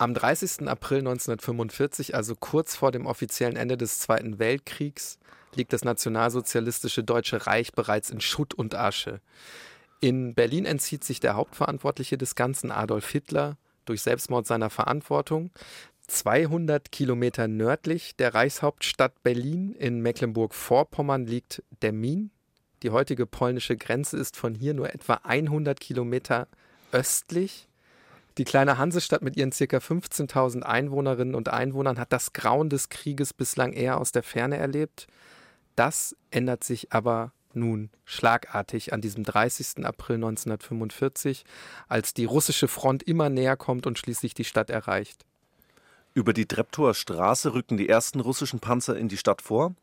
Am 30. April 1945, also kurz vor dem offiziellen Ende des Zweiten Weltkriegs, liegt das nationalsozialistische Deutsche Reich bereits in Schutt und Asche. In Berlin entzieht sich der Hauptverantwortliche des Ganzen, Adolf Hitler, durch Selbstmord seiner Verantwortung. 200 Kilometer nördlich der Reichshauptstadt Berlin in Mecklenburg-Vorpommern liegt Demmin. Die heutige polnische Grenze ist von hier nur etwa 100 Kilometer östlich. Die kleine Hansestadt mit ihren ca. 15.000 Einwohnerinnen und Einwohnern hat das Grauen des Krieges bislang eher aus der Ferne erlebt. Das ändert sich aber nun schlagartig an diesem 30. April 1945, als die russische Front immer näher kommt und schließlich die Stadt erreicht. Über die Treptower Straße rücken die ersten russischen Panzer in die Stadt vor.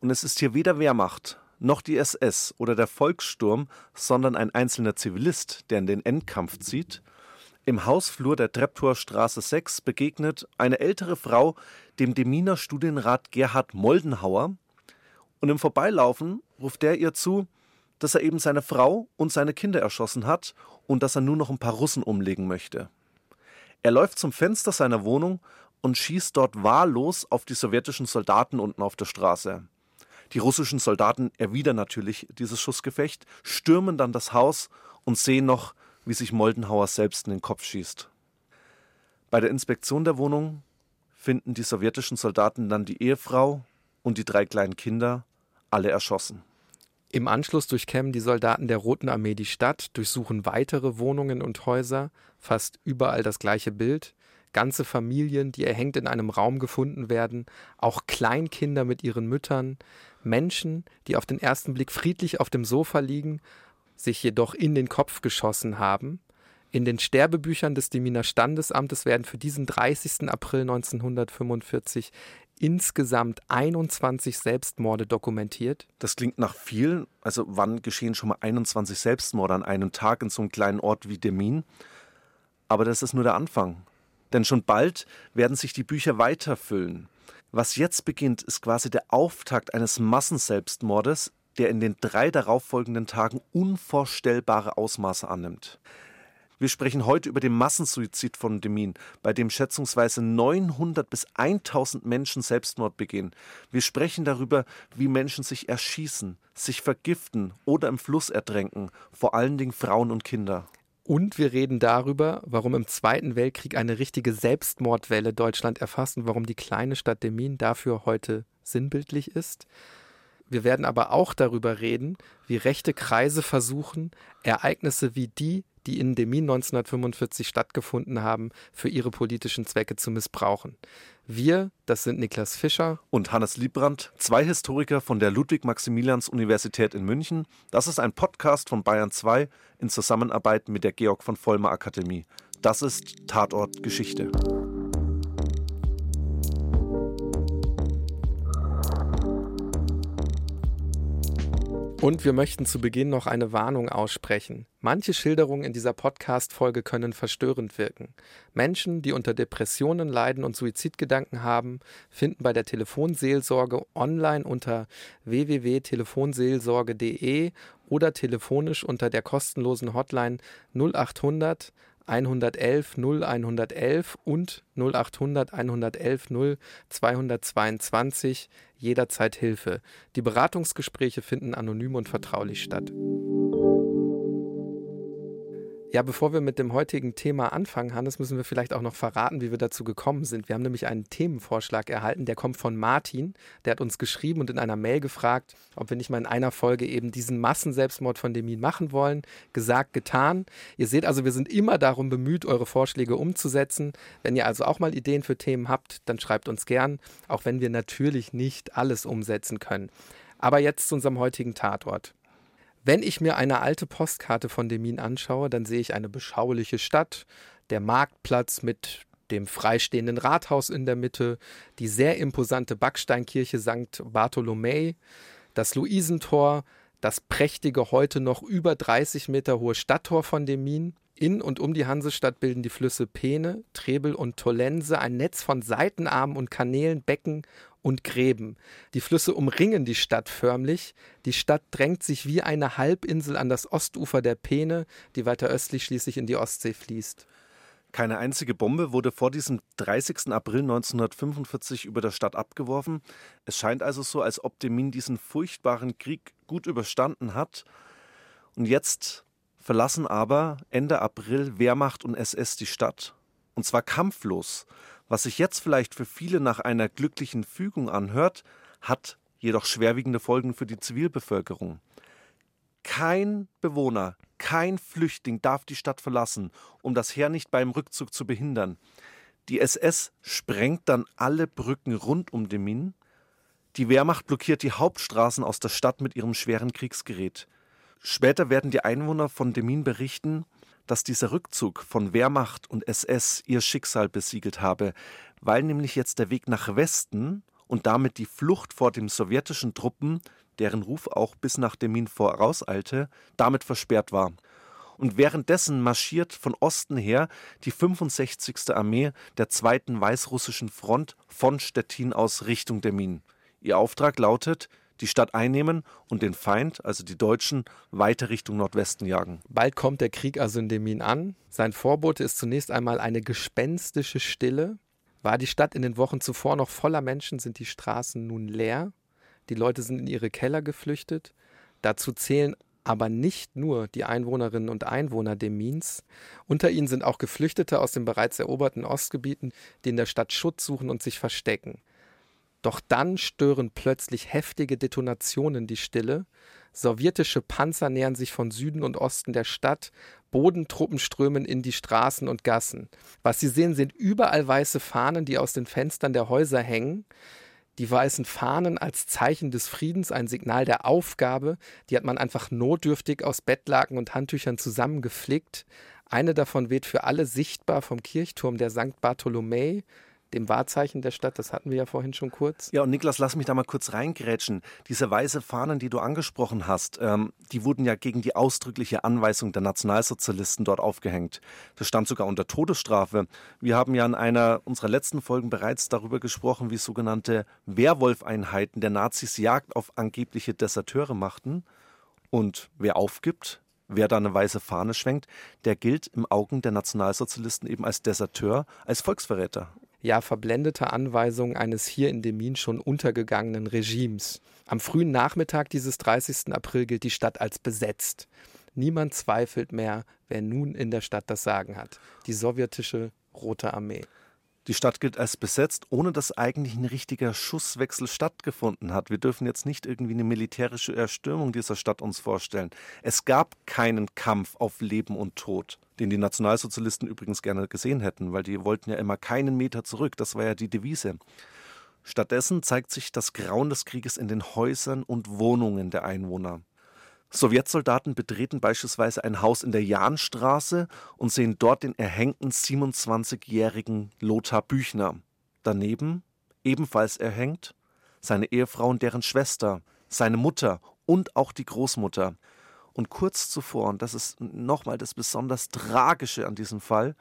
Und es ist hier weder Wehrmacht noch die SS oder der Volkssturm, sondern ein einzelner Zivilist, der in den Endkampf zieht im Hausflur der Treptower Straße 6 begegnet eine ältere Frau dem Deminer Studienrat Gerhard Moldenhauer und im Vorbeilaufen ruft er ihr zu, dass er eben seine Frau und seine Kinder erschossen hat und dass er nur noch ein paar Russen umlegen möchte. Er läuft zum Fenster seiner Wohnung und schießt dort wahllos auf die sowjetischen Soldaten unten auf der Straße. Die russischen Soldaten erwidern natürlich dieses Schussgefecht, stürmen dann das Haus und sehen noch, wie sich Moldenhauer selbst in den Kopf schießt. Bei der Inspektion der Wohnung finden die sowjetischen Soldaten dann die Ehefrau und die drei kleinen Kinder, alle erschossen. Im Anschluss durchkämmen die Soldaten der Roten Armee die Stadt, durchsuchen weitere Wohnungen und Häuser, fast überall das gleiche Bild. Ganze Familien, die erhängt in einem Raum gefunden werden, auch Kleinkinder mit ihren Müttern, Menschen, die auf den ersten Blick friedlich auf dem Sofa liegen sich jedoch in den Kopf geschossen haben. In den Sterbebüchern des Deminer Standesamtes werden für diesen 30. April 1945 insgesamt 21 Selbstmorde dokumentiert. Das klingt nach vielen. Also wann geschehen schon mal 21 Selbstmorde an einem Tag in so einem kleinen Ort wie Demin? Aber das ist nur der Anfang. Denn schon bald werden sich die Bücher weiterfüllen. Was jetzt beginnt, ist quasi der Auftakt eines Massenselbstmordes, der in den drei darauffolgenden Tagen unvorstellbare Ausmaße annimmt. Wir sprechen heute über den Massensuizid von Demin, bei dem schätzungsweise 900 bis 1000 Menschen Selbstmord begehen. Wir sprechen darüber, wie Menschen sich erschießen, sich vergiften oder im Fluss ertränken, vor allen Dingen Frauen und Kinder. Und wir reden darüber, warum im Zweiten Weltkrieg eine richtige Selbstmordwelle Deutschland erfasst und warum die kleine Stadt Demin dafür heute sinnbildlich ist. Wir werden aber auch darüber reden, wie rechte Kreise versuchen, Ereignisse wie die, die in Demin 1945 stattgefunden haben, für ihre politischen Zwecke zu missbrauchen. Wir, das sind Niklas Fischer und Hannes Liebrandt, zwei Historiker von der Ludwig-Maximilians-Universität in München. Das ist ein Podcast von Bayern 2 in Zusammenarbeit mit der Georg von Vollmer Akademie. Das ist Tatort Geschichte. Und wir möchten zu Beginn noch eine Warnung aussprechen. Manche Schilderungen in dieser Podcast-Folge können verstörend wirken. Menschen, die unter Depressionen leiden und Suizidgedanken haben, finden bei der Telefonseelsorge online unter www.telefonseelsorge.de oder telefonisch unter der kostenlosen Hotline 0800 111 0111 und 0800 111 0 222 jederzeit Hilfe. Die Beratungsgespräche finden anonym und vertraulich statt. Ja, bevor wir mit dem heutigen Thema anfangen, Hannes, müssen wir vielleicht auch noch verraten, wie wir dazu gekommen sind. Wir haben nämlich einen Themenvorschlag erhalten, der kommt von Martin. Der hat uns geschrieben und in einer Mail gefragt, ob wir nicht mal in einer Folge eben diesen Massenselbstmord von Demin machen wollen. Gesagt, getan. Ihr seht also, wir sind immer darum bemüht, eure Vorschläge umzusetzen. Wenn ihr also auch mal Ideen für Themen habt, dann schreibt uns gern, auch wenn wir natürlich nicht alles umsetzen können. Aber jetzt zu unserem heutigen Tatort. Wenn ich mir eine alte Postkarte von Demin anschaue, dann sehe ich eine beschauliche Stadt, der Marktplatz mit dem freistehenden Rathaus in der Mitte, die sehr imposante Backsteinkirche St. Bartholomä, das Luisentor, das prächtige, heute noch über 30 Meter hohe Stadttor von Demin. In und um die Hansestadt bilden die Flüsse Peene, Trebel und Tollense ein Netz von Seitenarmen und Kanälen, Becken und Gräben. Die Flüsse umringen die Stadt förmlich. Die Stadt drängt sich wie eine Halbinsel an das Ostufer der Peene, die weiter östlich schließlich in die Ostsee fließt. Keine einzige Bombe wurde vor diesem 30. April 1945 über der Stadt abgeworfen. Es scheint also so, als ob Demin diesen furchtbaren Krieg gut überstanden hat. Und jetzt verlassen aber Ende April Wehrmacht und SS die Stadt. Und zwar kampflos. Was sich jetzt vielleicht für viele nach einer glücklichen Fügung anhört, hat jedoch schwerwiegende Folgen für die Zivilbevölkerung. Kein Bewohner, kein Flüchtling darf die Stadt verlassen, um das Heer nicht beim Rückzug zu behindern. Die SS sprengt dann alle Brücken rund um Demmin. Die Wehrmacht blockiert die Hauptstraßen aus der Stadt mit ihrem schweren Kriegsgerät. Später werden die Einwohner von Demmin berichten, dass dieser Rückzug von Wehrmacht und SS ihr Schicksal besiegelt habe, weil nämlich jetzt der Weg nach Westen und damit die Flucht vor den sowjetischen Truppen deren Ruf auch bis nach Demin vorauseilte, damit versperrt war. Und währenddessen marschiert von Osten her die 65. Armee der zweiten Weißrussischen Front von Stettin aus Richtung Demin. Ihr Auftrag lautet, die Stadt einnehmen und den Feind, also die Deutschen, weiter Richtung Nordwesten jagen. Bald kommt der Krieg also in Demin an. Sein Vorbote ist zunächst einmal eine gespenstische Stille. War die Stadt in den Wochen zuvor noch voller Menschen, sind die Straßen nun leer. Die Leute sind in ihre Keller geflüchtet. Dazu zählen aber nicht nur die Einwohnerinnen und Einwohner Demins. Unter ihnen sind auch Geflüchtete aus den bereits eroberten Ostgebieten, die in der Stadt Schutz suchen und sich verstecken. Doch dann stören plötzlich heftige Detonationen die Stille. Sowjetische Panzer nähern sich von Süden und Osten der Stadt. Bodentruppen strömen in die Straßen und Gassen. Was Sie sehen, sind überall weiße Fahnen, die aus den Fenstern der Häuser hängen. Die weißen Fahnen als Zeichen des Friedens, ein Signal der Aufgabe, die hat man einfach notdürftig aus Bettlaken und Handtüchern zusammengeflickt. Eine davon weht für alle sichtbar vom Kirchturm der St. Bartholomä dem Wahrzeichen der Stadt, das hatten wir ja vorhin schon kurz. Ja, und Niklas, lass mich da mal kurz reingrätschen. Diese weiße Fahnen, die du angesprochen hast, ähm, die wurden ja gegen die ausdrückliche Anweisung der Nationalsozialisten dort aufgehängt. Das stand sogar unter Todesstrafe. Wir haben ja in einer unserer letzten Folgen bereits darüber gesprochen, wie sogenannte Werwolfeinheiten der Nazis Jagd auf angebliche Deserteure machten. Und wer aufgibt, wer da eine weiße Fahne schwenkt, der gilt im Augen der Nationalsozialisten eben als Deserteur, als Volksverräter ja verblendete Anweisung eines hier in Demin schon untergegangenen Regimes. Am frühen Nachmittag dieses 30. April gilt die Stadt als besetzt. Niemand zweifelt mehr, wer nun in der Stadt das Sagen hat. Die sowjetische Rote Armee. Die Stadt gilt als besetzt, ohne dass eigentlich ein richtiger Schusswechsel stattgefunden hat. Wir dürfen jetzt nicht irgendwie eine militärische Erstürmung dieser Stadt uns vorstellen. Es gab keinen Kampf auf Leben und Tod, den die Nationalsozialisten übrigens gerne gesehen hätten, weil die wollten ja immer keinen Meter zurück. Das war ja die Devise. Stattdessen zeigt sich das Grauen des Krieges in den Häusern und Wohnungen der Einwohner. Sowjetsoldaten betreten beispielsweise ein Haus in der Jahnstraße und sehen dort den erhängten 27-jährigen Lothar Büchner. Daneben, ebenfalls erhängt, seine Ehefrau und deren Schwester, seine Mutter und auch die Großmutter. Und kurz zuvor, und das ist nochmal das besonders Tragische an diesem Fall,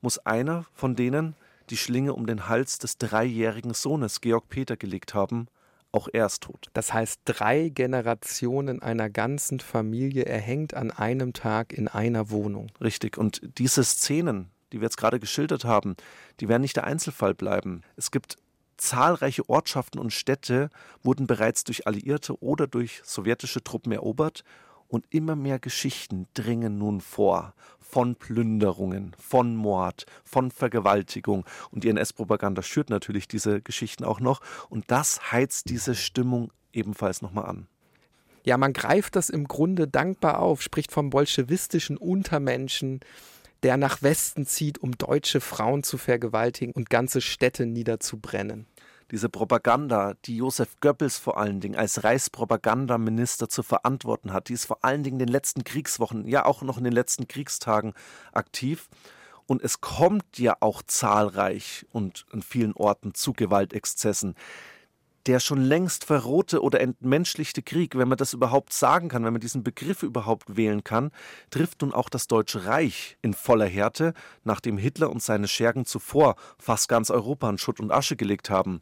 muss einer von denen die Schlinge um den Hals des dreijährigen Sohnes Georg Peter gelegt haben, auch er ist tot. Das heißt, drei Generationen einer ganzen Familie erhängt an einem Tag in einer Wohnung. Richtig. Und diese Szenen, die wir jetzt gerade geschildert haben, die werden nicht der Einzelfall bleiben. Es gibt zahlreiche Ortschaften und Städte, wurden bereits durch Alliierte oder durch sowjetische Truppen erobert und immer mehr Geschichten dringen nun vor von Plünderungen, von Mord, von Vergewaltigung. Und die NS-Propaganda schürt natürlich diese Geschichten auch noch. Und das heizt diese Stimmung ebenfalls nochmal an. Ja, man greift das im Grunde dankbar auf, spricht vom bolschewistischen Untermenschen, der nach Westen zieht, um deutsche Frauen zu vergewaltigen und ganze Städte niederzubrennen diese Propaganda, die Josef Goebbels vor allen Dingen als Reichspropagandaminister zu verantworten hat, die ist vor allen Dingen in den letzten Kriegswochen, ja auch noch in den letzten Kriegstagen aktiv. Und es kommt ja auch zahlreich und an vielen Orten zu Gewaltexzessen der schon längst verrohte oder entmenschlichte Krieg, wenn man das überhaupt sagen kann, wenn man diesen Begriff überhaupt wählen kann, trifft nun auch das Deutsche Reich in voller Härte, nachdem Hitler und seine Schergen zuvor fast ganz Europa in Schutt und Asche gelegt haben.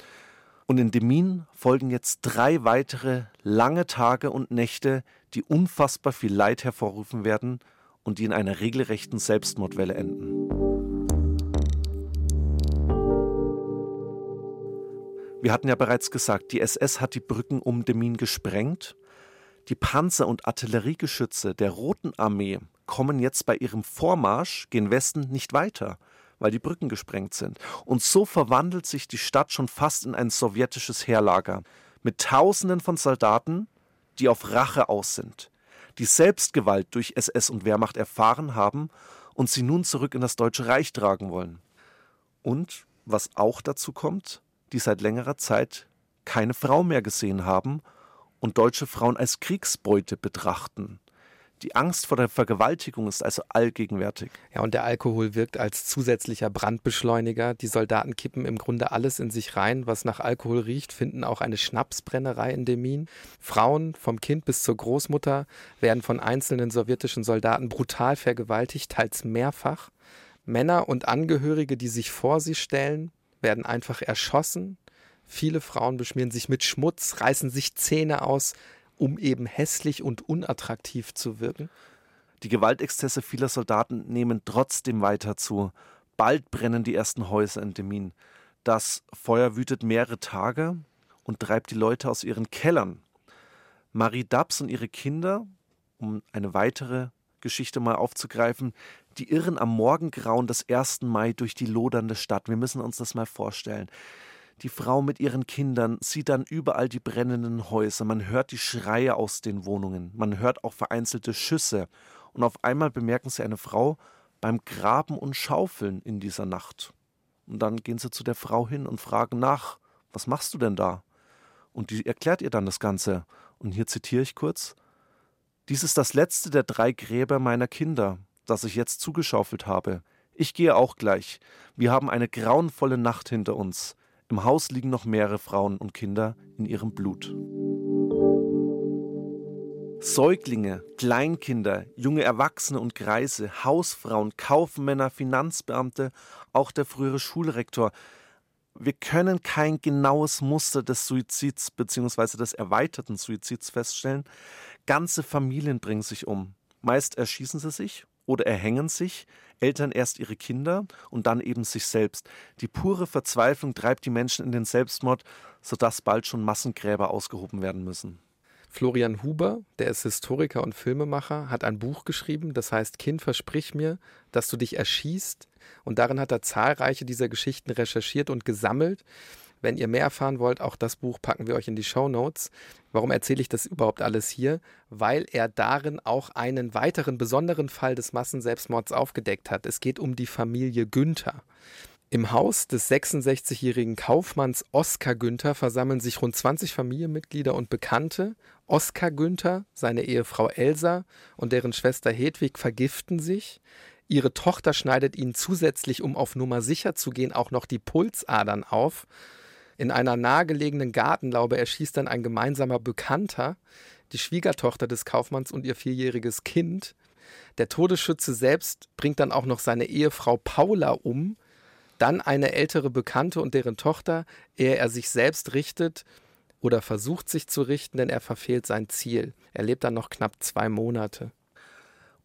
Und in Demin folgen jetzt drei weitere lange Tage und Nächte, die unfassbar viel Leid hervorrufen werden und die in einer regelrechten Selbstmordwelle enden. Wir hatten ja bereits gesagt, die SS hat die Brücken um Demmin gesprengt. Die Panzer und Artilleriegeschütze der Roten Armee kommen jetzt bei ihrem Vormarsch gen Westen nicht weiter, weil die Brücken gesprengt sind. Und so verwandelt sich die Stadt schon fast in ein sowjetisches Heerlager mit Tausenden von Soldaten, die auf Rache aus sind, die Selbstgewalt durch SS und Wehrmacht erfahren haben und sie nun zurück in das Deutsche Reich tragen wollen. Und was auch dazu kommt, die seit längerer Zeit keine Frau mehr gesehen haben und deutsche Frauen als Kriegsbeute betrachten. Die Angst vor der Vergewaltigung ist also allgegenwärtig. Ja, und der Alkohol wirkt als zusätzlicher Brandbeschleuniger. Die Soldaten kippen im Grunde alles in sich rein, was nach Alkohol riecht, finden auch eine Schnapsbrennerei in Demin. Frauen, vom Kind bis zur Großmutter, werden von einzelnen sowjetischen Soldaten brutal vergewaltigt, teils mehrfach. Männer und Angehörige, die sich vor sie stellen, werden einfach erschossen. Viele Frauen beschmieren sich mit Schmutz, reißen sich Zähne aus, um eben hässlich und unattraktiv zu wirken. Die Gewaltexzesse vieler Soldaten nehmen trotzdem weiter zu. Bald brennen die ersten Häuser in Demin. Das Feuer wütet mehrere Tage und treibt die Leute aus ihren Kellern. Marie Dabs und ihre Kinder, um eine weitere Geschichte mal aufzugreifen, die irren am Morgengrauen des 1. Mai durch die lodernde Stadt. Wir müssen uns das mal vorstellen. Die Frau mit ihren Kindern sieht dann überall die brennenden Häuser. Man hört die Schreie aus den Wohnungen. Man hört auch vereinzelte Schüsse. Und auf einmal bemerken sie eine Frau beim Graben und Schaufeln in dieser Nacht. Und dann gehen sie zu der Frau hin und fragen nach, was machst du denn da? Und die erklärt ihr dann das Ganze. Und hier zitiere ich kurz. Dies ist das letzte der drei Gräber meiner Kinder das ich jetzt zugeschaufelt habe. Ich gehe auch gleich. Wir haben eine grauenvolle Nacht hinter uns. Im Haus liegen noch mehrere Frauen und Kinder in ihrem Blut. Säuglinge, Kleinkinder, junge Erwachsene und Greise, Hausfrauen, Kaufmänner, Finanzbeamte, auch der frühere Schulrektor. Wir können kein genaues Muster des Suizids bzw. des erweiterten Suizids feststellen. Ganze Familien bringen sich um. Meist erschießen sie sich oder erhängen sich, Eltern erst ihre Kinder und dann eben sich selbst. Die pure Verzweiflung treibt die Menschen in den Selbstmord, sodass bald schon Massengräber ausgehoben werden müssen. Florian Huber, der ist Historiker und Filmemacher, hat ein Buch geschrieben, das heißt Kind, versprich mir, dass du dich erschießt. Und darin hat er zahlreiche dieser Geschichten recherchiert und gesammelt. Wenn ihr mehr erfahren wollt, auch das Buch packen wir euch in die Show Notes. Warum erzähle ich das überhaupt alles hier? Weil er darin auch einen weiteren besonderen Fall des Massenselbstmords aufgedeckt hat. Es geht um die Familie Günther. Im Haus des 66-jährigen Kaufmanns Oskar Günther versammeln sich rund 20 Familienmitglieder und Bekannte. Oskar Günther, seine Ehefrau Elsa und deren Schwester Hedwig vergiften sich. Ihre Tochter schneidet ihnen zusätzlich, um auf Nummer sicher zu gehen, auch noch die Pulsadern auf. In einer nahegelegenen Gartenlaube erschießt dann ein gemeinsamer Bekannter die Schwiegertochter des Kaufmanns und ihr vierjähriges Kind. Der Todesschütze selbst bringt dann auch noch seine Ehefrau Paula um, dann eine ältere Bekannte und deren Tochter, ehe er sich selbst richtet oder versucht sich zu richten, denn er verfehlt sein Ziel. Er lebt dann noch knapp zwei Monate.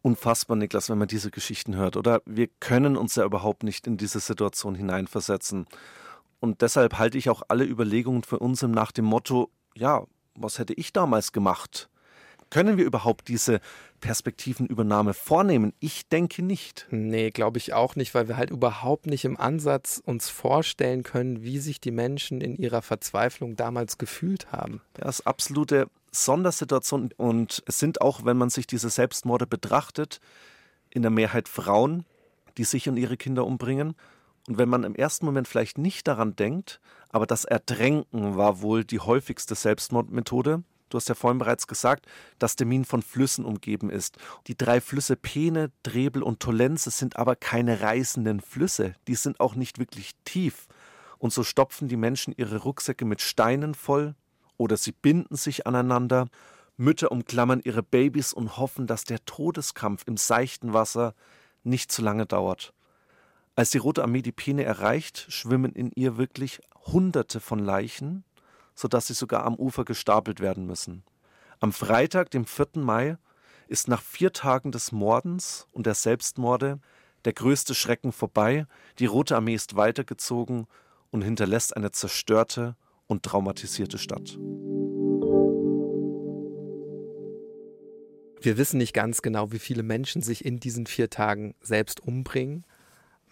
Unfassbar, Niklas, wenn man diese Geschichten hört, oder? Wir können uns ja überhaupt nicht in diese Situation hineinversetzen. Und deshalb halte ich auch alle Überlegungen für uns nach dem Motto, ja, was hätte ich damals gemacht? Können wir überhaupt diese Perspektivenübernahme vornehmen? Ich denke nicht. Nee, glaube ich auch nicht, weil wir halt überhaupt nicht im Ansatz uns vorstellen können, wie sich die Menschen in ihrer Verzweiflung damals gefühlt haben. Das ist absolute Sondersituation und es sind auch, wenn man sich diese Selbstmorde betrachtet, in der Mehrheit Frauen, die sich und ihre Kinder umbringen. Und wenn man im ersten Moment vielleicht nicht daran denkt, aber das Ertränken war wohl die häufigste Selbstmordmethode. Du hast ja vorhin bereits gesagt, dass der Min von Flüssen umgeben ist. Die drei Flüsse Peene, Trebel und Tolenze sind aber keine reißenden Flüsse. Die sind auch nicht wirklich tief. Und so stopfen die Menschen ihre Rucksäcke mit Steinen voll oder sie binden sich aneinander. Mütter umklammern ihre Babys und hoffen, dass der Todeskampf im seichten Wasser nicht zu lange dauert. Als die Rote Armee die Peene erreicht, schwimmen in ihr wirklich Hunderte von Leichen, sodass sie sogar am Ufer gestapelt werden müssen. Am Freitag, dem 4. Mai, ist nach vier Tagen des Mordens und der Selbstmorde der größte Schrecken vorbei, die Rote Armee ist weitergezogen und hinterlässt eine zerstörte und traumatisierte Stadt. Wir wissen nicht ganz genau, wie viele Menschen sich in diesen vier Tagen selbst umbringen.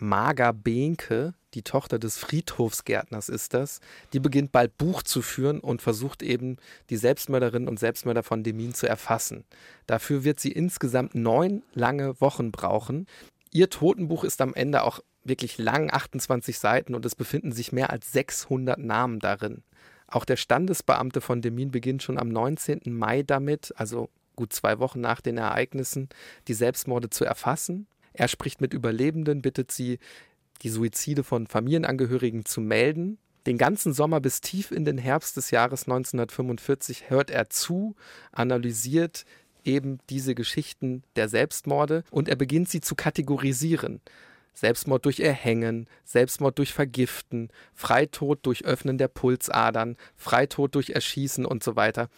Marga Behnke, die Tochter des Friedhofsgärtners ist das, die beginnt bald Buch zu führen und versucht eben die Selbstmörderinnen und Selbstmörder von Demin zu erfassen. Dafür wird sie insgesamt neun lange Wochen brauchen. Ihr Totenbuch ist am Ende auch wirklich lang, 28 Seiten und es befinden sich mehr als 600 Namen darin. Auch der Standesbeamte von Demin beginnt schon am 19. Mai damit, also gut zwei Wochen nach den Ereignissen, die Selbstmorde zu erfassen. Er spricht mit Überlebenden, bittet sie, die Suizide von Familienangehörigen zu melden. Den ganzen Sommer bis tief in den Herbst des Jahres 1945 hört er zu, analysiert eben diese Geschichten der Selbstmorde und er beginnt sie zu kategorisieren. Selbstmord durch Erhängen, Selbstmord durch Vergiften, Freitod durch Öffnen der Pulsadern, Freitod durch Erschießen und so weiter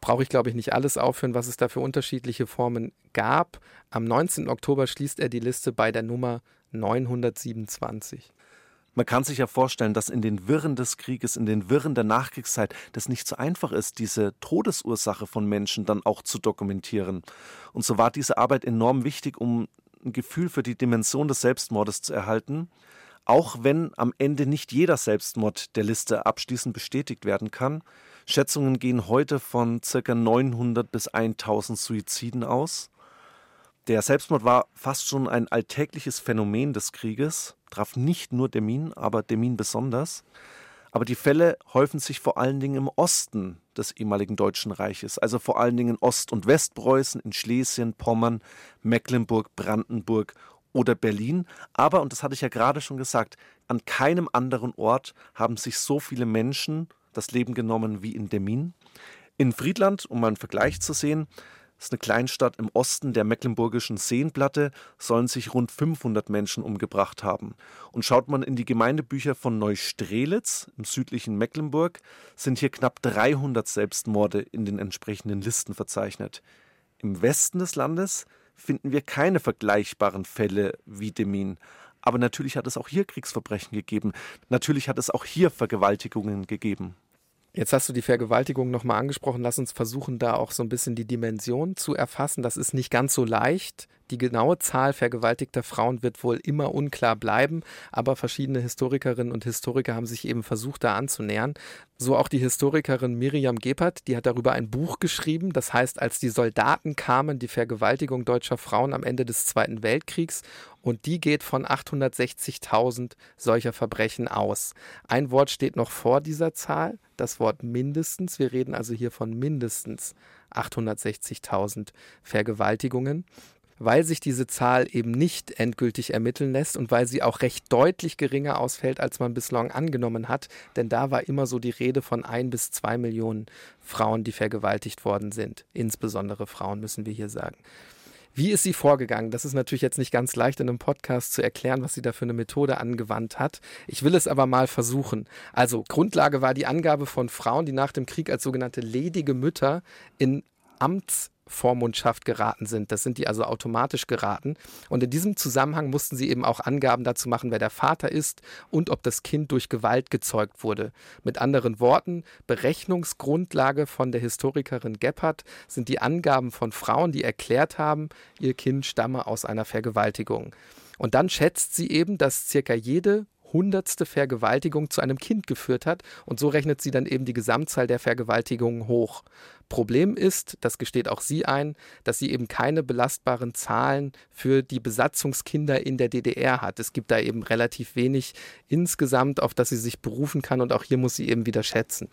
brauche ich, glaube ich, nicht alles aufführen, was es da für unterschiedliche Formen gab. Am 19. Oktober schließt er die Liste bei der Nummer 927. Man kann sich ja vorstellen, dass in den Wirren des Krieges, in den Wirren der Nachkriegszeit, das nicht so einfach ist, diese Todesursache von Menschen dann auch zu dokumentieren. Und so war diese Arbeit enorm wichtig, um ein Gefühl für die Dimension des Selbstmordes zu erhalten, auch wenn am Ende nicht jeder Selbstmord der Liste abschließend bestätigt werden kann. Schätzungen gehen heute von ca. 900 bis 1000 Suiziden aus. Der Selbstmord war fast schon ein alltägliches Phänomen des Krieges, traf nicht nur Demin, aber Demin besonders. Aber die Fälle häufen sich vor allen Dingen im Osten des ehemaligen Deutschen Reiches, also vor allen Dingen in Ost- und Westpreußen, in Schlesien, Pommern, Mecklenburg, Brandenburg oder Berlin. Aber, und das hatte ich ja gerade schon gesagt, an keinem anderen Ort haben sich so viele Menschen das Leben genommen wie in Demin. In Friedland, um mal einen Vergleich zu sehen, ist eine Kleinstadt im Osten der mecklenburgischen Seenplatte, sollen sich rund 500 Menschen umgebracht haben. Und schaut man in die Gemeindebücher von Neustrelitz im südlichen Mecklenburg, sind hier knapp 300 Selbstmorde in den entsprechenden Listen verzeichnet. Im Westen des Landes finden wir keine vergleichbaren Fälle wie Demin. Aber natürlich hat es auch hier Kriegsverbrechen gegeben. Natürlich hat es auch hier Vergewaltigungen gegeben. Jetzt hast du die Vergewaltigung nochmal angesprochen. Lass uns versuchen, da auch so ein bisschen die Dimension zu erfassen. Das ist nicht ganz so leicht. Die genaue Zahl vergewaltigter Frauen wird wohl immer unklar bleiben, aber verschiedene Historikerinnen und Historiker haben sich eben versucht, da anzunähern. So auch die Historikerin Miriam Gebhardt, die hat darüber ein Buch geschrieben. Das heißt, als die Soldaten kamen, die Vergewaltigung deutscher Frauen am Ende des Zweiten Weltkriegs. Und die geht von 860.000 solcher Verbrechen aus. Ein Wort steht noch vor dieser Zahl, das Wort mindestens. Wir reden also hier von mindestens 860.000 Vergewaltigungen weil sich diese Zahl eben nicht endgültig ermitteln lässt und weil sie auch recht deutlich geringer ausfällt, als man bislang angenommen hat. Denn da war immer so die Rede von ein bis zwei Millionen Frauen, die vergewaltigt worden sind. Insbesondere Frauen, müssen wir hier sagen. Wie ist sie vorgegangen? Das ist natürlich jetzt nicht ganz leicht in einem Podcast zu erklären, was sie da für eine Methode angewandt hat. Ich will es aber mal versuchen. Also Grundlage war die Angabe von Frauen, die nach dem Krieg als sogenannte ledige Mütter in Amts Vormundschaft geraten sind. Das sind die also automatisch geraten. Und in diesem Zusammenhang mussten sie eben auch Angaben dazu machen, wer der Vater ist und ob das Kind durch Gewalt gezeugt wurde. Mit anderen Worten, Berechnungsgrundlage von der Historikerin Gebhardt sind die Angaben von Frauen, die erklärt haben, ihr Kind stamme aus einer Vergewaltigung. Und dann schätzt sie eben, dass circa jede hundertste Vergewaltigung zu einem Kind geführt hat und so rechnet sie dann eben die Gesamtzahl der Vergewaltigungen hoch. Problem ist, das gesteht auch sie ein, dass sie eben keine belastbaren Zahlen für die Besatzungskinder in der DDR hat. Es gibt da eben relativ wenig insgesamt, auf das sie sich berufen kann und auch hier muss sie eben wieder schätzen.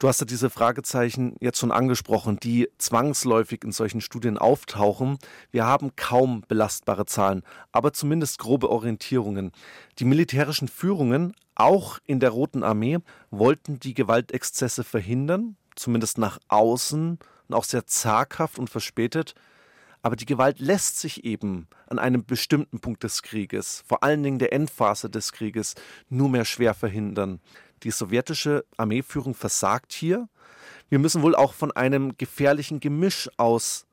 Du hast ja diese Fragezeichen jetzt schon angesprochen, die zwangsläufig in solchen Studien auftauchen. Wir haben kaum belastbare Zahlen, aber zumindest grobe Orientierungen. Die militärischen Führungen, auch in der Roten Armee, wollten die Gewaltexzesse verhindern, zumindest nach außen und auch sehr zaghaft und verspätet. Aber die Gewalt lässt sich eben an einem bestimmten Punkt des Krieges, vor allen Dingen der Endphase des Krieges, nur mehr schwer verhindern. Die sowjetische Armeeführung versagt hier. Wir müssen wohl auch von einem gefährlichen Gemisch aus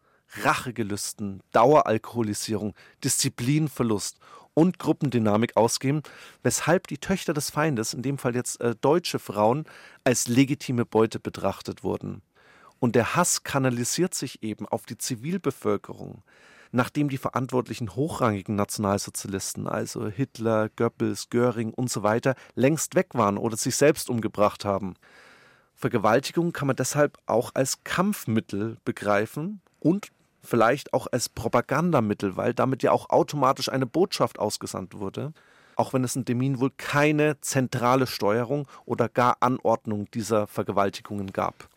Rachegelüsten, Daueralkoholisierung, Disziplinverlust und Gruppendynamik ausgehen, weshalb die Töchter des Feindes, in dem Fall jetzt äh, deutsche Frauen, als legitime Beute betrachtet wurden. Und der Hass kanalisiert sich eben auf die Zivilbevölkerung. Nachdem die verantwortlichen hochrangigen Nationalsozialisten, also Hitler, Goebbels, Göring und so weiter, längst weg waren oder sich selbst umgebracht haben. Vergewaltigung kann man deshalb auch als Kampfmittel begreifen und vielleicht auch als Propagandamittel, weil damit ja auch automatisch eine Botschaft ausgesandt wurde, auch wenn es in Demin wohl keine zentrale Steuerung oder gar Anordnung dieser Vergewaltigungen gab.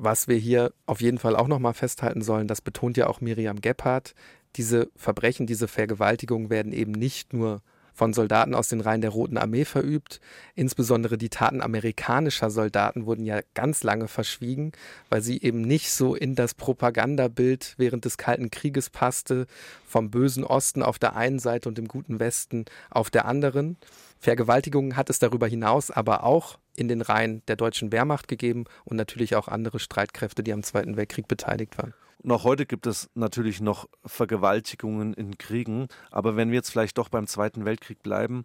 Was wir hier auf jeden Fall auch nochmal festhalten sollen, das betont ja auch Miriam Gebhardt, diese Verbrechen, diese Vergewaltigungen werden eben nicht nur von Soldaten aus den Reihen der Roten Armee verübt. Insbesondere die Taten amerikanischer Soldaten wurden ja ganz lange verschwiegen, weil sie eben nicht so in das Propagandabild während des Kalten Krieges passte, vom bösen Osten auf der einen Seite und dem guten Westen auf der anderen. Vergewaltigungen hat es darüber hinaus aber auch in den Reihen der deutschen Wehrmacht gegeben und natürlich auch andere Streitkräfte, die am Zweiten Weltkrieg beteiligt waren. Und auch heute gibt es natürlich noch Vergewaltigungen in Kriegen. Aber wenn wir jetzt vielleicht doch beim Zweiten Weltkrieg bleiben,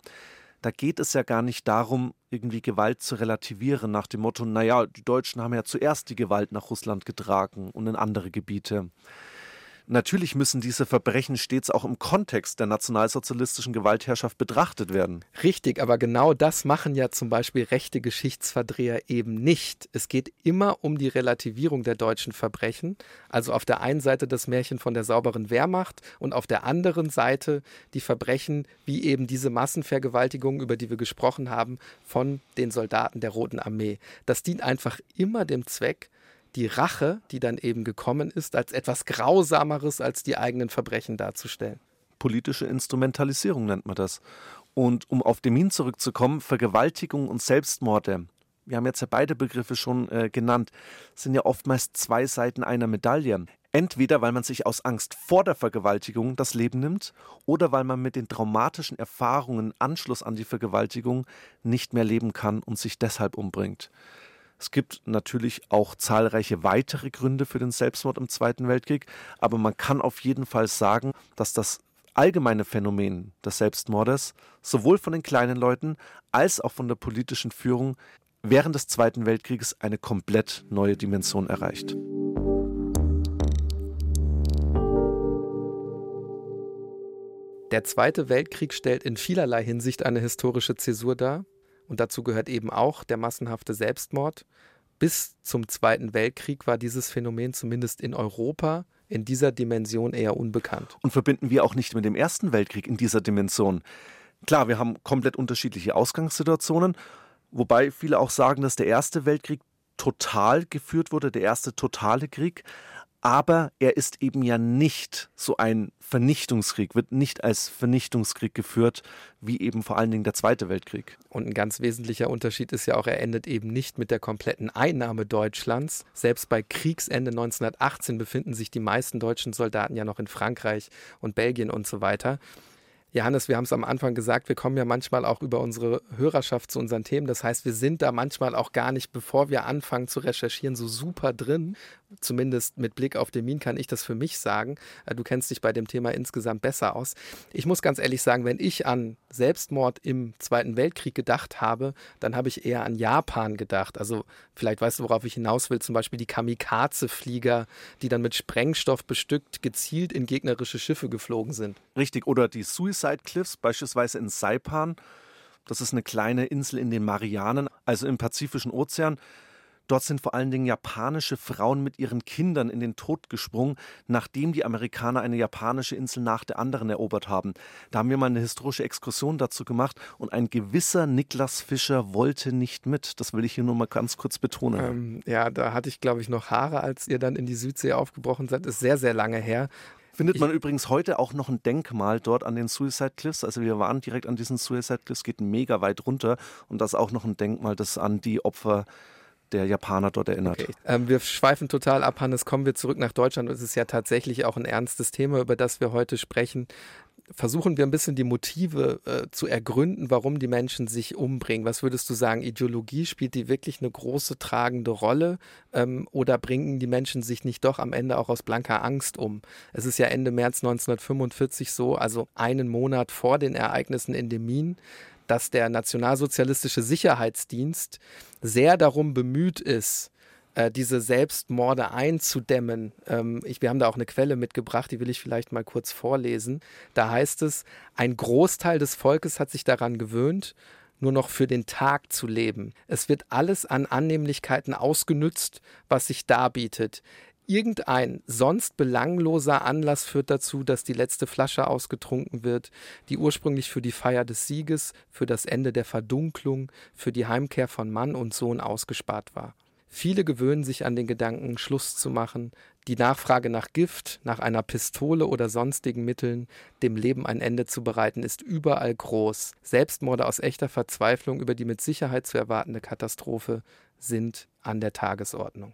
da geht es ja gar nicht darum, irgendwie Gewalt zu relativieren nach dem Motto, naja, die Deutschen haben ja zuerst die Gewalt nach Russland getragen und in andere Gebiete. Natürlich müssen diese Verbrechen stets auch im Kontext der nationalsozialistischen Gewaltherrschaft betrachtet werden. Richtig, aber genau das machen ja zum Beispiel rechte Geschichtsverdreher eben nicht. Es geht immer um die Relativierung der deutschen Verbrechen. Also auf der einen Seite das Märchen von der sauberen Wehrmacht und auf der anderen Seite die Verbrechen wie eben diese Massenvergewaltigungen, über die wir gesprochen haben, von den Soldaten der Roten Armee. Das dient einfach immer dem Zweck, die Rache, die dann eben gekommen ist, als etwas Grausameres als die eigenen Verbrechen darzustellen. Politische Instrumentalisierung nennt man das. Und um auf Demin zurückzukommen, Vergewaltigung und Selbstmorde, wir haben jetzt ja beide Begriffe schon äh, genannt, sind ja oftmals zwei Seiten einer Medaille. Entweder weil man sich aus Angst vor der Vergewaltigung das Leben nimmt oder weil man mit den traumatischen Erfahrungen Anschluss an die Vergewaltigung nicht mehr leben kann und sich deshalb umbringt. Es gibt natürlich auch zahlreiche weitere Gründe für den Selbstmord im Zweiten Weltkrieg, aber man kann auf jeden Fall sagen, dass das allgemeine Phänomen des Selbstmordes sowohl von den kleinen Leuten als auch von der politischen Führung während des Zweiten Weltkrieges eine komplett neue Dimension erreicht. Der Zweite Weltkrieg stellt in vielerlei Hinsicht eine historische Zäsur dar und dazu gehört eben auch der massenhafte Selbstmord. Bis zum Zweiten Weltkrieg war dieses Phänomen zumindest in Europa in dieser Dimension eher unbekannt. Und verbinden wir auch nicht mit dem Ersten Weltkrieg in dieser Dimension. Klar, wir haben komplett unterschiedliche Ausgangssituationen, wobei viele auch sagen, dass der Erste Weltkrieg total geführt wurde, der erste totale Krieg aber er ist eben ja nicht so ein Vernichtungskrieg, wird nicht als Vernichtungskrieg geführt, wie eben vor allen Dingen der Zweite Weltkrieg. Und ein ganz wesentlicher Unterschied ist ja auch, er endet eben nicht mit der kompletten Einnahme Deutschlands. Selbst bei Kriegsende 1918 befinden sich die meisten deutschen Soldaten ja noch in Frankreich und Belgien und so weiter. Johannes, wir haben es am Anfang gesagt, wir kommen ja manchmal auch über unsere Hörerschaft zu unseren Themen. Das heißt, wir sind da manchmal auch gar nicht, bevor wir anfangen zu recherchieren, so super drin. Zumindest mit Blick auf den Min kann ich das für mich sagen. Äh, du kennst dich bei dem Thema insgesamt besser aus. Ich muss ganz ehrlich sagen, wenn ich an Selbstmord im Zweiten Weltkrieg gedacht habe, dann habe ich eher an Japan gedacht. Also vielleicht weißt du, worauf ich hinaus will. Zum Beispiel die Kamikaze-Flieger, die dann mit Sprengstoff bestückt gezielt in gegnerische Schiffe geflogen sind. Richtig. Oder die Suicide Cliffs, beispielsweise in Saipan. Das ist eine kleine Insel in den Marianen, also im Pazifischen Ozean. Dort sind vor allen Dingen japanische Frauen mit ihren Kindern in den Tod gesprungen, nachdem die Amerikaner eine japanische Insel nach der anderen erobert haben. Da haben wir mal eine historische Exkursion dazu gemacht und ein gewisser Niklas Fischer wollte nicht mit. Das will ich hier nur mal ganz kurz betonen. Ähm, ja, da hatte ich, glaube ich, noch Haare, als ihr dann in die Südsee aufgebrochen seid. Das ist sehr, sehr lange her. Findet man ich, übrigens heute auch noch ein Denkmal dort an den Suicide Cliffs. Also wir waren direkt an diesen Suicide Cliffs, geht mega weit runter und das ist auch noch ein Denkmal, das an die Opfer der Japaner dort erinnert. Okay. Ähm, wir schweifen total ab, Hannes. Kommen wir zurück nach Deutschland. Es ist ja tatsächlich auch ein ernstes Thema, über das wir heute sprechen. versuchen wir ein bisschen die Motive äh, zu ergründen, warum die Menschen sich umbringen. Was würdest du sagen, Ideologie spielt die wirklich eine große tragende Rolle ähm, oder bringen die Menschen sich nicht doch am Ende auch aus blanker Angst um? Es ist ja Ende März 1945 so, also einen Monat vor den Ereignissen in Demin, dass der nationalsozialistische Sicherheitsdienst sehr darum bemüht ist, äh, diese Selbstmorde einzudämmen. Ähm, ich, wir haben da auch eine Quelle mitgebracht, die will ich vielleicht mal kurz vorlesen. Da heißt es, ein Großteil des Volkes hat sich daran gewöhnt, nur noch für den Tag zu leben. Es wird alles an Annehmlichkeiten ausgenützt, was sich darbietet. Irgendein sonst belangloser Anlass führt dazu, dass die letzte Flasche ausgetrunken wird, die ursprünglich für die Feier des Sieges, für das Ende der Verdunklung, für die Heimkehr von Mann und Sohn ausgespart war. Viele gewöhnen sich an den Gedanken, Schluss zu machen, die Nachfrage nach Gift, nach einer Pistole oder sonstigen Mitteln, dem Leben ein Ende zu bereiten, ist überall groß. Selbstmorde aus echter Verzweiflung über die mit Sicherheit zu erwartende Katastrophe sind an der Tagesordnung.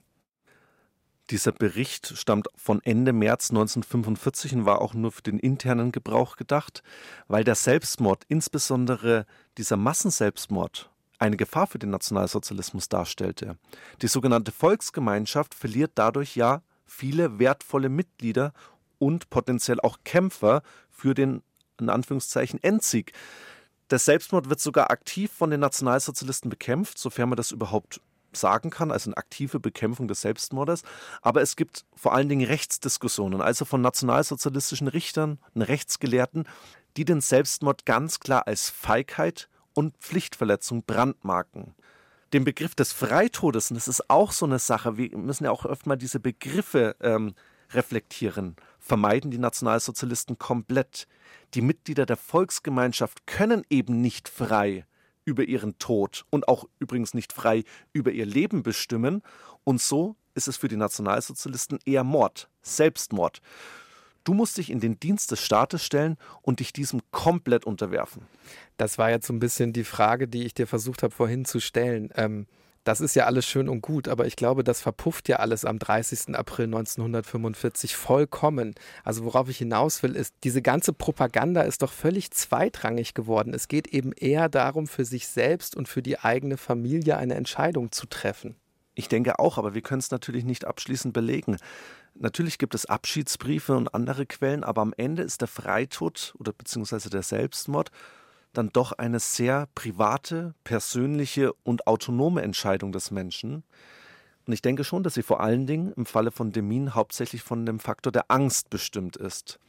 Dieser Bericht stammt von Ende März 1945 und war auch nur für den internen Gebrauch gedacht, weil der Selbstmord, insbesondere dieser Massenselbstmord, eine Gefahr für den Nationalsozialismus darstellte. Die sogenannte Volksgemeinschaft verliert dadurch ja viele wertvolle Mitglieder und potenziell auch Kämpfer für den in Anführungszeichen Endsieg. Der Selbstmord wird sogar aktiv von den Nationalsozialisten bekämpft, sofern man das überhaupt sagen kann, also eine aktive Bekämpfung des Selbstmordes. Aber es gibt vor allen Dingen Rechtsdiskussionen, also von nationalsozialistischen Richtern, Rechtsgelehrten, die den Selbstmord ganz klar als Feigheit und Pflichtverletzung brandmarken. Den Begriff des Freitodes, und das ist auch so eine Sache, wir müssen ja auch öfter mal diese Begriffe ähm, reflektieren, vermeiden die Nationalsozialisten komplett. Die Mitglieder der Volksgemeinschaft können eben nicht frei über ihren Tod und auch übrigens nicht frei über ihr Leben bestimmen. Und so ist es für die Nationalsozialisten eher Mord, Selbstmord. Du musst dich in den Dienst des Staates stellen und dich diesem komplett unterwerfen. Das war jetzt so ein bisschen die Frage, die ich dir versucht habe vorhin zu stellen. Ähm, das ist ja alles schön und gut, aber ich glaube, das verpufft ja alles am 30. April 1945 vollkommen. Also worauf ich hinaus will, ist, diese ganze Propaganda ist doch völlig zweitrangig geworden. Es geht eben eher darum, für sich selbst und für die eigene Familie eine Entscheidung zu treffen. Ich denke auch, aber wir können es natürlich nicht abschließend belegen. Natürlich gibt es Abschiedsbriefe und andere Quellen, aber am Ende ist der Freitod oder beziehungsweise der Selbstmord dann doch eine sehr private, persönliche und autonome Entscheidung des Menschen. Und ich denke schon, dass sie vor allen Dingen im Falle von Demin hauptsächlich von dem Faktor der Angst bestimmt ist.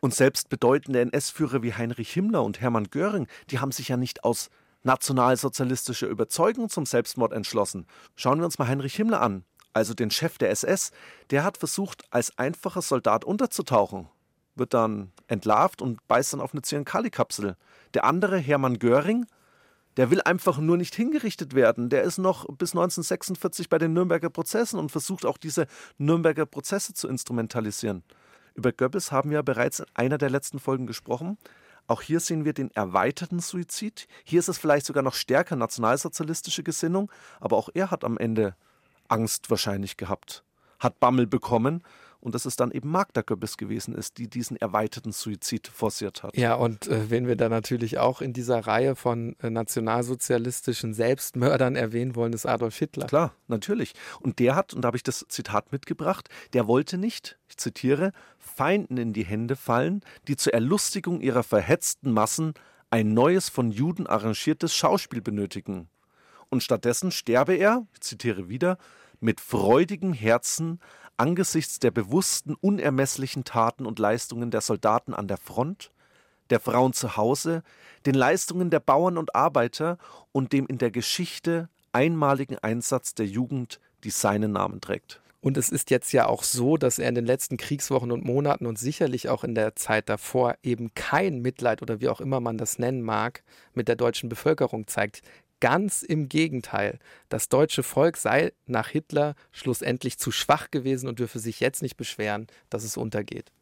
Und selbst bedeutende NS-Führer wie Heinrich Himmler und Hermann Göring, die haben sich ja nicht aus nationalsozialistischer Überzeugung zum Selbstmord entschlossen. Schauen wir uns mal Heinrich Himmler an also den Chef der SS, der hat versucht, als einfacher Soldat unterzutauchen, wird dann entlarvt und beißt dann auf eine Zyankali-Kapsel. Der andere, Hermann Göring, der will einfach nur nicht hingerichtet werden. Der ist noch bis 1946 bei den Nürnberger Prozessen und versucht auch diese Nürnberger Prozesse zu instrumentalisieren. Über Goebbels haben wir bereits in einer der letzten Folgen gesprochen. Auch hier sehen wir den erweiterten Suizid. Hier ist es vielleicht sogar noch stärker nationalsozialistische Gesinnung, aber auch er hat am Ende Angst wahrscheinlich gehabt, hat Bammel bekommen und dass es dann eben Magda Goebbels gewesen ist, die diesen erweiterten Suizid forciert hat. Ja, und äh, wen wir da natürlich auch in dieser Reihe von äh, nationalsozialistischen Selbstmördern erwähnen wollen, ist Adolf Hitler. Klar, natürlich. Und der hat, und da habe ich das Zitat mitgebracht, der wollte nicht, ich zitiere, Feinden in die Hände fallen, die zur Erlustigung ihrer verhetzten Massen ein neues von Juden arrangiertes Schauspiel benötigen und stattdessen sterbe er, ich zitiere wieder, mit freudigem Herzen angesichts der bewussten, unermesslichen Taten und Leistungen der Soldaten an der Front, der Frauen zu Hause, den Leistungen der Bauern und Arbeiter und dem in der Geschichte einmaligen Einsatz der Jugend, die seinen Namen trägt. Und es ist jetzt ja auch so, dass er in den letzten Kriegswochen und Monaten und sicherlich auch in der Zeit davor eben kein Mitleid oder wie auch immer man das nennen mag, mit der deutschen Bevölkerung zeigt. Ganz im Gegenteil. Das deutsche Volk sei nach Hitler schlussendlich zu schwach gewesen und dürfe sich jetzt nicht beschweren, dass es untergeht.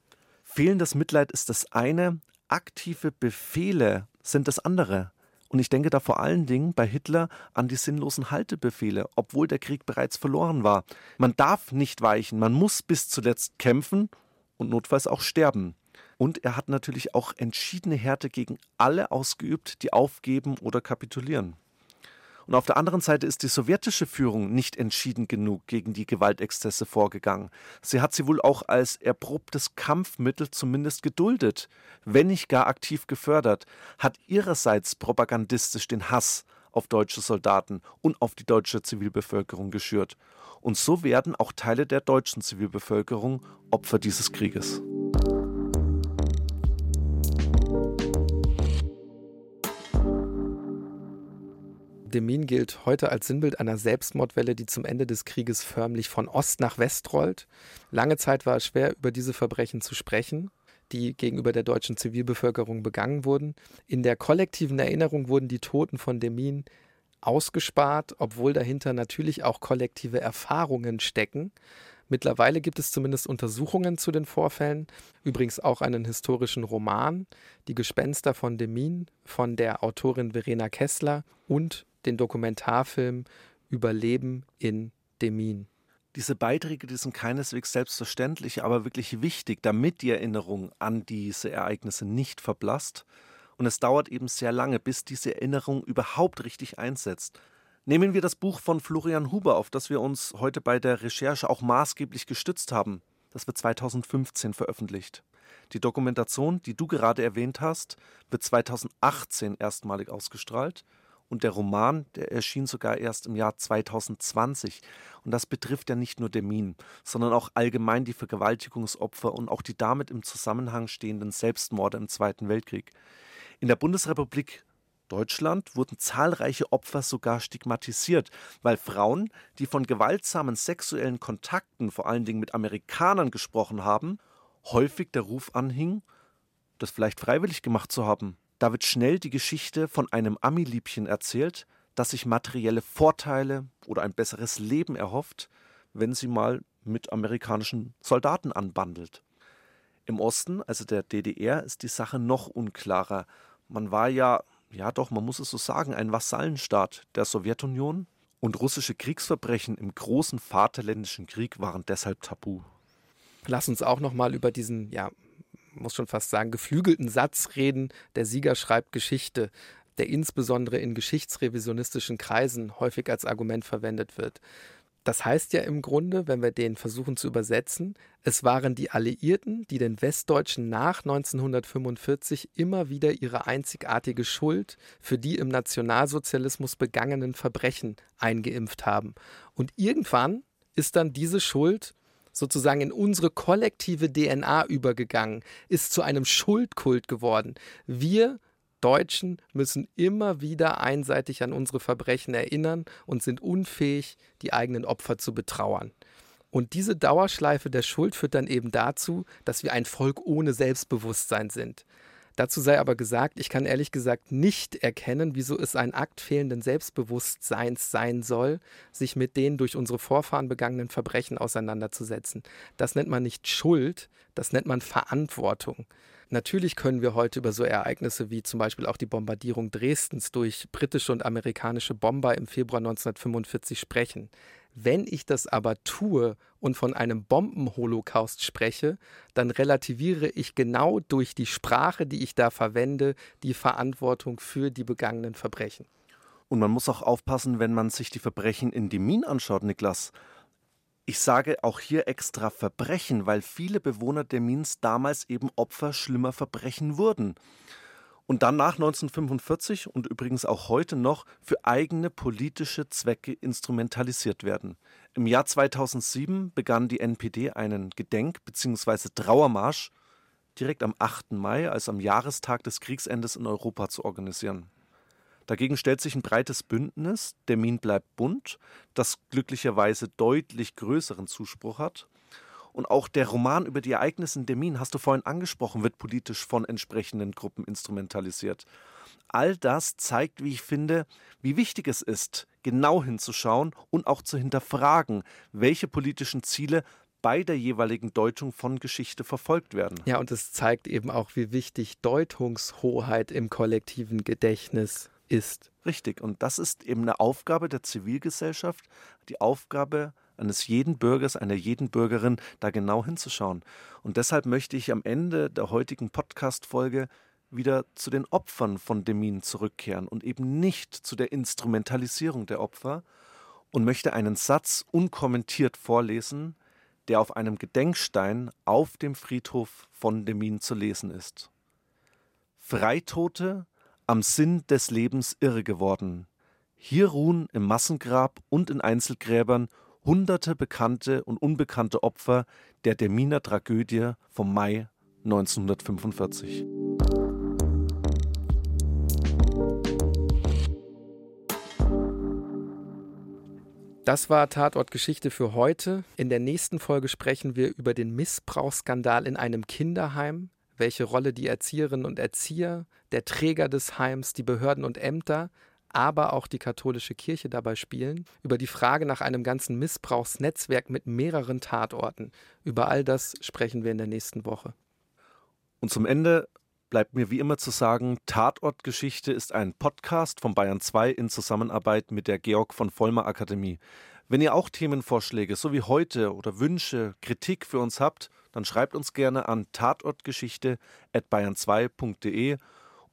Fehlendes Mitleid ist das eine, aktive Befehle sind das andere. Und ich denke da vor allen Dingen bei Hitler an die sinnlosen Haltebefehle, obwohl der Krieg bereits verloren war. Man darf nicht weichen, man muss bis zuletzt kämpfen und notfalls auch sterben. Und er hat natürlich auch entschiedene Härte gegen alle ausgeübt, die aufgeben oder kapitulieren. Und auf der anderen Seite ist die sowjetische Führung nicht entschieden genug gegen die Gewaltexzesse vorgegangen. Sie hat sie wohl auch als erprobtes Kampfmittel zumindest geduldet, wenn nicht gar aktiv gefördert, hat ihrerseits propagandistisch den Hass auf deutsche Soldaten und auf die deutsche Zivilbevölkerung geschürt. Und so werden auch Teile der deutschen Zivilbevölkerung Opfer dieses Krieges. Demin gilt heute als Sinnbild einer Selbstmordwelle, die zum Ende des Krieges förmlich von Ost nach West rollt. Lange Zeit war es schwer, über diese Verbrechen zu sprechen, die gegenüber der deutschen Zivilbevölkerung begangen wurden. In der kollektiven Erinnerung wurden die Toten von Demin ausgespart, obwohl dahinter natürlich auch kollektive Erfahrungen stecken. Mittlerweile gibt es zumindest Untersuchungen zu den Vorfällen, übrigens auch einen historischen Roman, Die Gespenster von Demin von der Autorin Verena Kessler und den Dokumentarfilm Überleben in Demin. Diese Beiträge, die sind keineswegs selbstverständlich, aber wirklich wichtig, damit die Erinnerung an diese Ereignisse nicht verblasst. Und es dauert eben sehr lange, bis diese Erinnerung überhaupt richtig einsetzt. Nehmen wir das Buch von Florian Huber, auf das wir uns heute bei der Recherche auch maßgeblich gestützt haben. Das wird 2015 veröffentlicht. Die Dokumentation, die du gerade erwähnt hast, wird 2018 erstmalig ausgestrahlt und der Roman, der erschien sogar erst im Jahr 2020. Und das betrifft ja nicht nur Demin, sondern auch allgemein die Vergewaltigungsopfer und auch die damit im Zusammenhang stehenden Selbstmorde im Zweiten Weltkrieg. In der Bundesrepublik Deutschland wurden zahlreiche Opfer sogar stigmatisiert, weil Frauen, die von gewaltsamen sexuellen Kontakten vor allen Dingen mit Amerikanern gesprochen haben, häufig der Ruf anhing, das vielleicht freiwillig gemacht zu haben. Da wird schnell die Geschichte von einem Ami-Liebchen erzählt, das sich materielle Vorteile oder ein besseres Leben erhofft, wenn sie mal mit amerikanischen Soldaten anbandelt. Im Osten, also der DDR, ist die Sache noch unklarer. Man war ja, ja doch, man muss es so sagen, ein Vassallenstaat der Sowjetunion und russische Kriegsverbrechen im großen Vaterländischen Krieg waren deshalb tabu. Lass uns auch noch mal über diesen ja, muss schon fast sagen, geflügelten Satz reden, der Sieger schreibt Geschichte, der insbesondere in geschichtsrevisionistischen Kreisen häufig als Argument verwendet wird. Das heißt ja im Grunde, wenn wir den versuchen zu übersetzen, es waren die Alliierten, die den Westdeutschen nach 1945 immer wieder ihre einzigartige Schuld für die im Nationalsozialismus begangenen Verbrechen eingeimpft haben. Und irgendwann ist dann diese Schuld sozusagen in unsere kollektive DNA übergegangen, ist zu einem Schuldkult geworden. Wir Deutschen müssen immer wieder einseitig an unsere Verbrechen erinnern und sind unfähig, die eigenen Opfer zu betrauern. Und diese Dauerschleife der Schuld führt dann eben dazu, dass wir ein Volk ohne Selbstbewusstsein sind. Dazu sei aber gesagt, ich kann ehrlich gesagt nicht erkennen, wieso es ein Akt fehlenden Selbstbewusstseins sein soll, sich mit den durch unsere Vorfahren begangenen Verbrechen auseinanderzusetzen. Das nennt man nicht Schuld, das nennt man Verantwortung. Natürlich können wir heute über so Ereignisse wie zum Beispiel auch die Bombardierung Dresdens durch britische und amerikanische Bomber im Februar 1945 sprechen. Wenn ich das aber tue und von einem Bombenholocaust spreche, dann relativiere ich genau durch die Sprache, die ich da verwende, die Verantwortung für die begangenen Verbrechen. Und man muss auch aufpassen, wenn man sich die Verbrechen in Demin anschaut, Niklas. Ich sage auch hier extra Verbrechen, weil viele Bewohner Demins damals eben Opfer schlimmer Verbrechen wurden und dann nach 1945 und übrigens auch heute noch für eigene politische Zwecke instrumentalisiert werden. Im Jahr 2007 begann die NPD einen Gedenk- bzw. Trauermarsch direkt am 8. Mai, also am Jahrestag des Kriegsendes in Europa, zu organisieren. Dagegen stellt sich ein breites Bündnis, der Min bleibt bunt, das glücklicherweise deutlich größeren Zuspruch hat und auch der Roman über die Ereignisse in Demin, hast du vorhin angesprochen, wird politisch von entsprechenden Gruppen instrumentalisiert. All das zeigt, wie ich finde, wie wichtig es ist, genau hinzuschauen und auch zu hinterfragen, welche politischen Ziele bei der jeweiligen Deutung von Geschichte verfolgt werden. Ja, und es zeigt eben auch, wie wichtig Deutungshoheit im kollektiven Gedächtnis ist. Richtig, und das ist eben eine Aufgabe der Zivilgesellschaft, die Aufgabe eines jeden Bürgers, einer jeden Bürgerin, da genau hinzuschauen. Und deshalb möchte ich am Ende der heutigen Podcast-Folge wieder zu den Opfern von Demin zurückkehren und eben nicht zu der Instrumentalisierung der Opfer und möchte einen Satz unkommentiert vorlesen, der auf einem Gedenkstein auf dem Friedhof von Demin zu lesen ist. Freitote, am Sinn des Lebens irre geworden. Hier ruhen im Massengrab und in Einzelgräbern hunderte bekannte und unbekannte Opfer der Deminer Tragödie vom Mai 1945. Das war Tatort Geschichte für heute. In der nächsten Folge sprechen wir über den Missbrauchsskandal in einem Kinderheim, welche Rolle die Erzieherinnen und Erzieher, der Träger des Heims, die Behörden und Ämter, aber auch die katholische Kirche dabei spielen, über die Frage nach einem ganzen Missbrauchsnetzwerk mit mehreren Tatorten. Über all das sprechen wir in der nächsten Woche. Und zum Ende bleibt mir wie immer zu sagen, Tatortgeschichte ist ein Podcast von Bayern 2 in Zusammenarbeit mit der Georg von Vollmer Akademie. Wenn ihr auch Themenvorschläge, so wie heute, oder Wünsche, Kritik für uns habt, dann schreibt uns gerne an tatortgeschichte.bayern2.de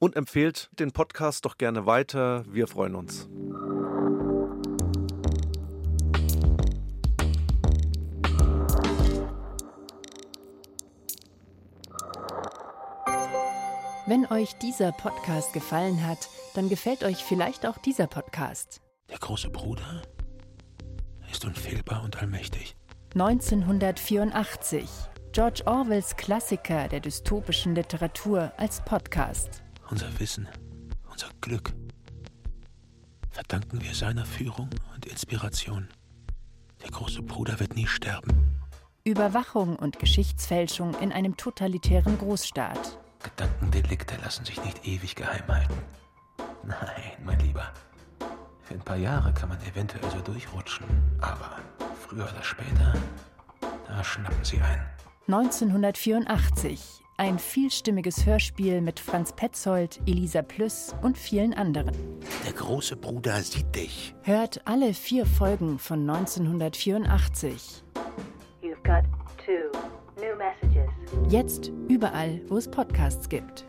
und empfehlt den Podcast doch gerne weiter. Wir freuen uns. Wenn euch dieser Podcast gefallen hat, dann gefällt euch vielleicht auch dieser Podcast. Der große Bruder ist unfehlbar und allmächtig. 1984. George Orwells Klassiker der dystopischen Literatur als Podcast. Unser Wissen, unser Glück verdanken wir seiner Führung und Inspiration. Der große Bruder wird nie sterben. Überwachung und Geschichtsfälschung in einem totalitären Großstaat. Gedankendelikte lassen sich nicht ewig geheim halten. Nein, mein Lieber. Für ein paar Jahre kann man eventuell so durchrutschen, aber früher oder später, da schnappen sie ein. 1984. Ein vielstimmiges Hörspiel mit Franz Petzold, Elisa Plüss und vielen anderen. Der große Bruder sieht dich. Hört alle vier Folgen von 1984. You've got two new messages. Jetzt überall, wo es Podcasts gibt.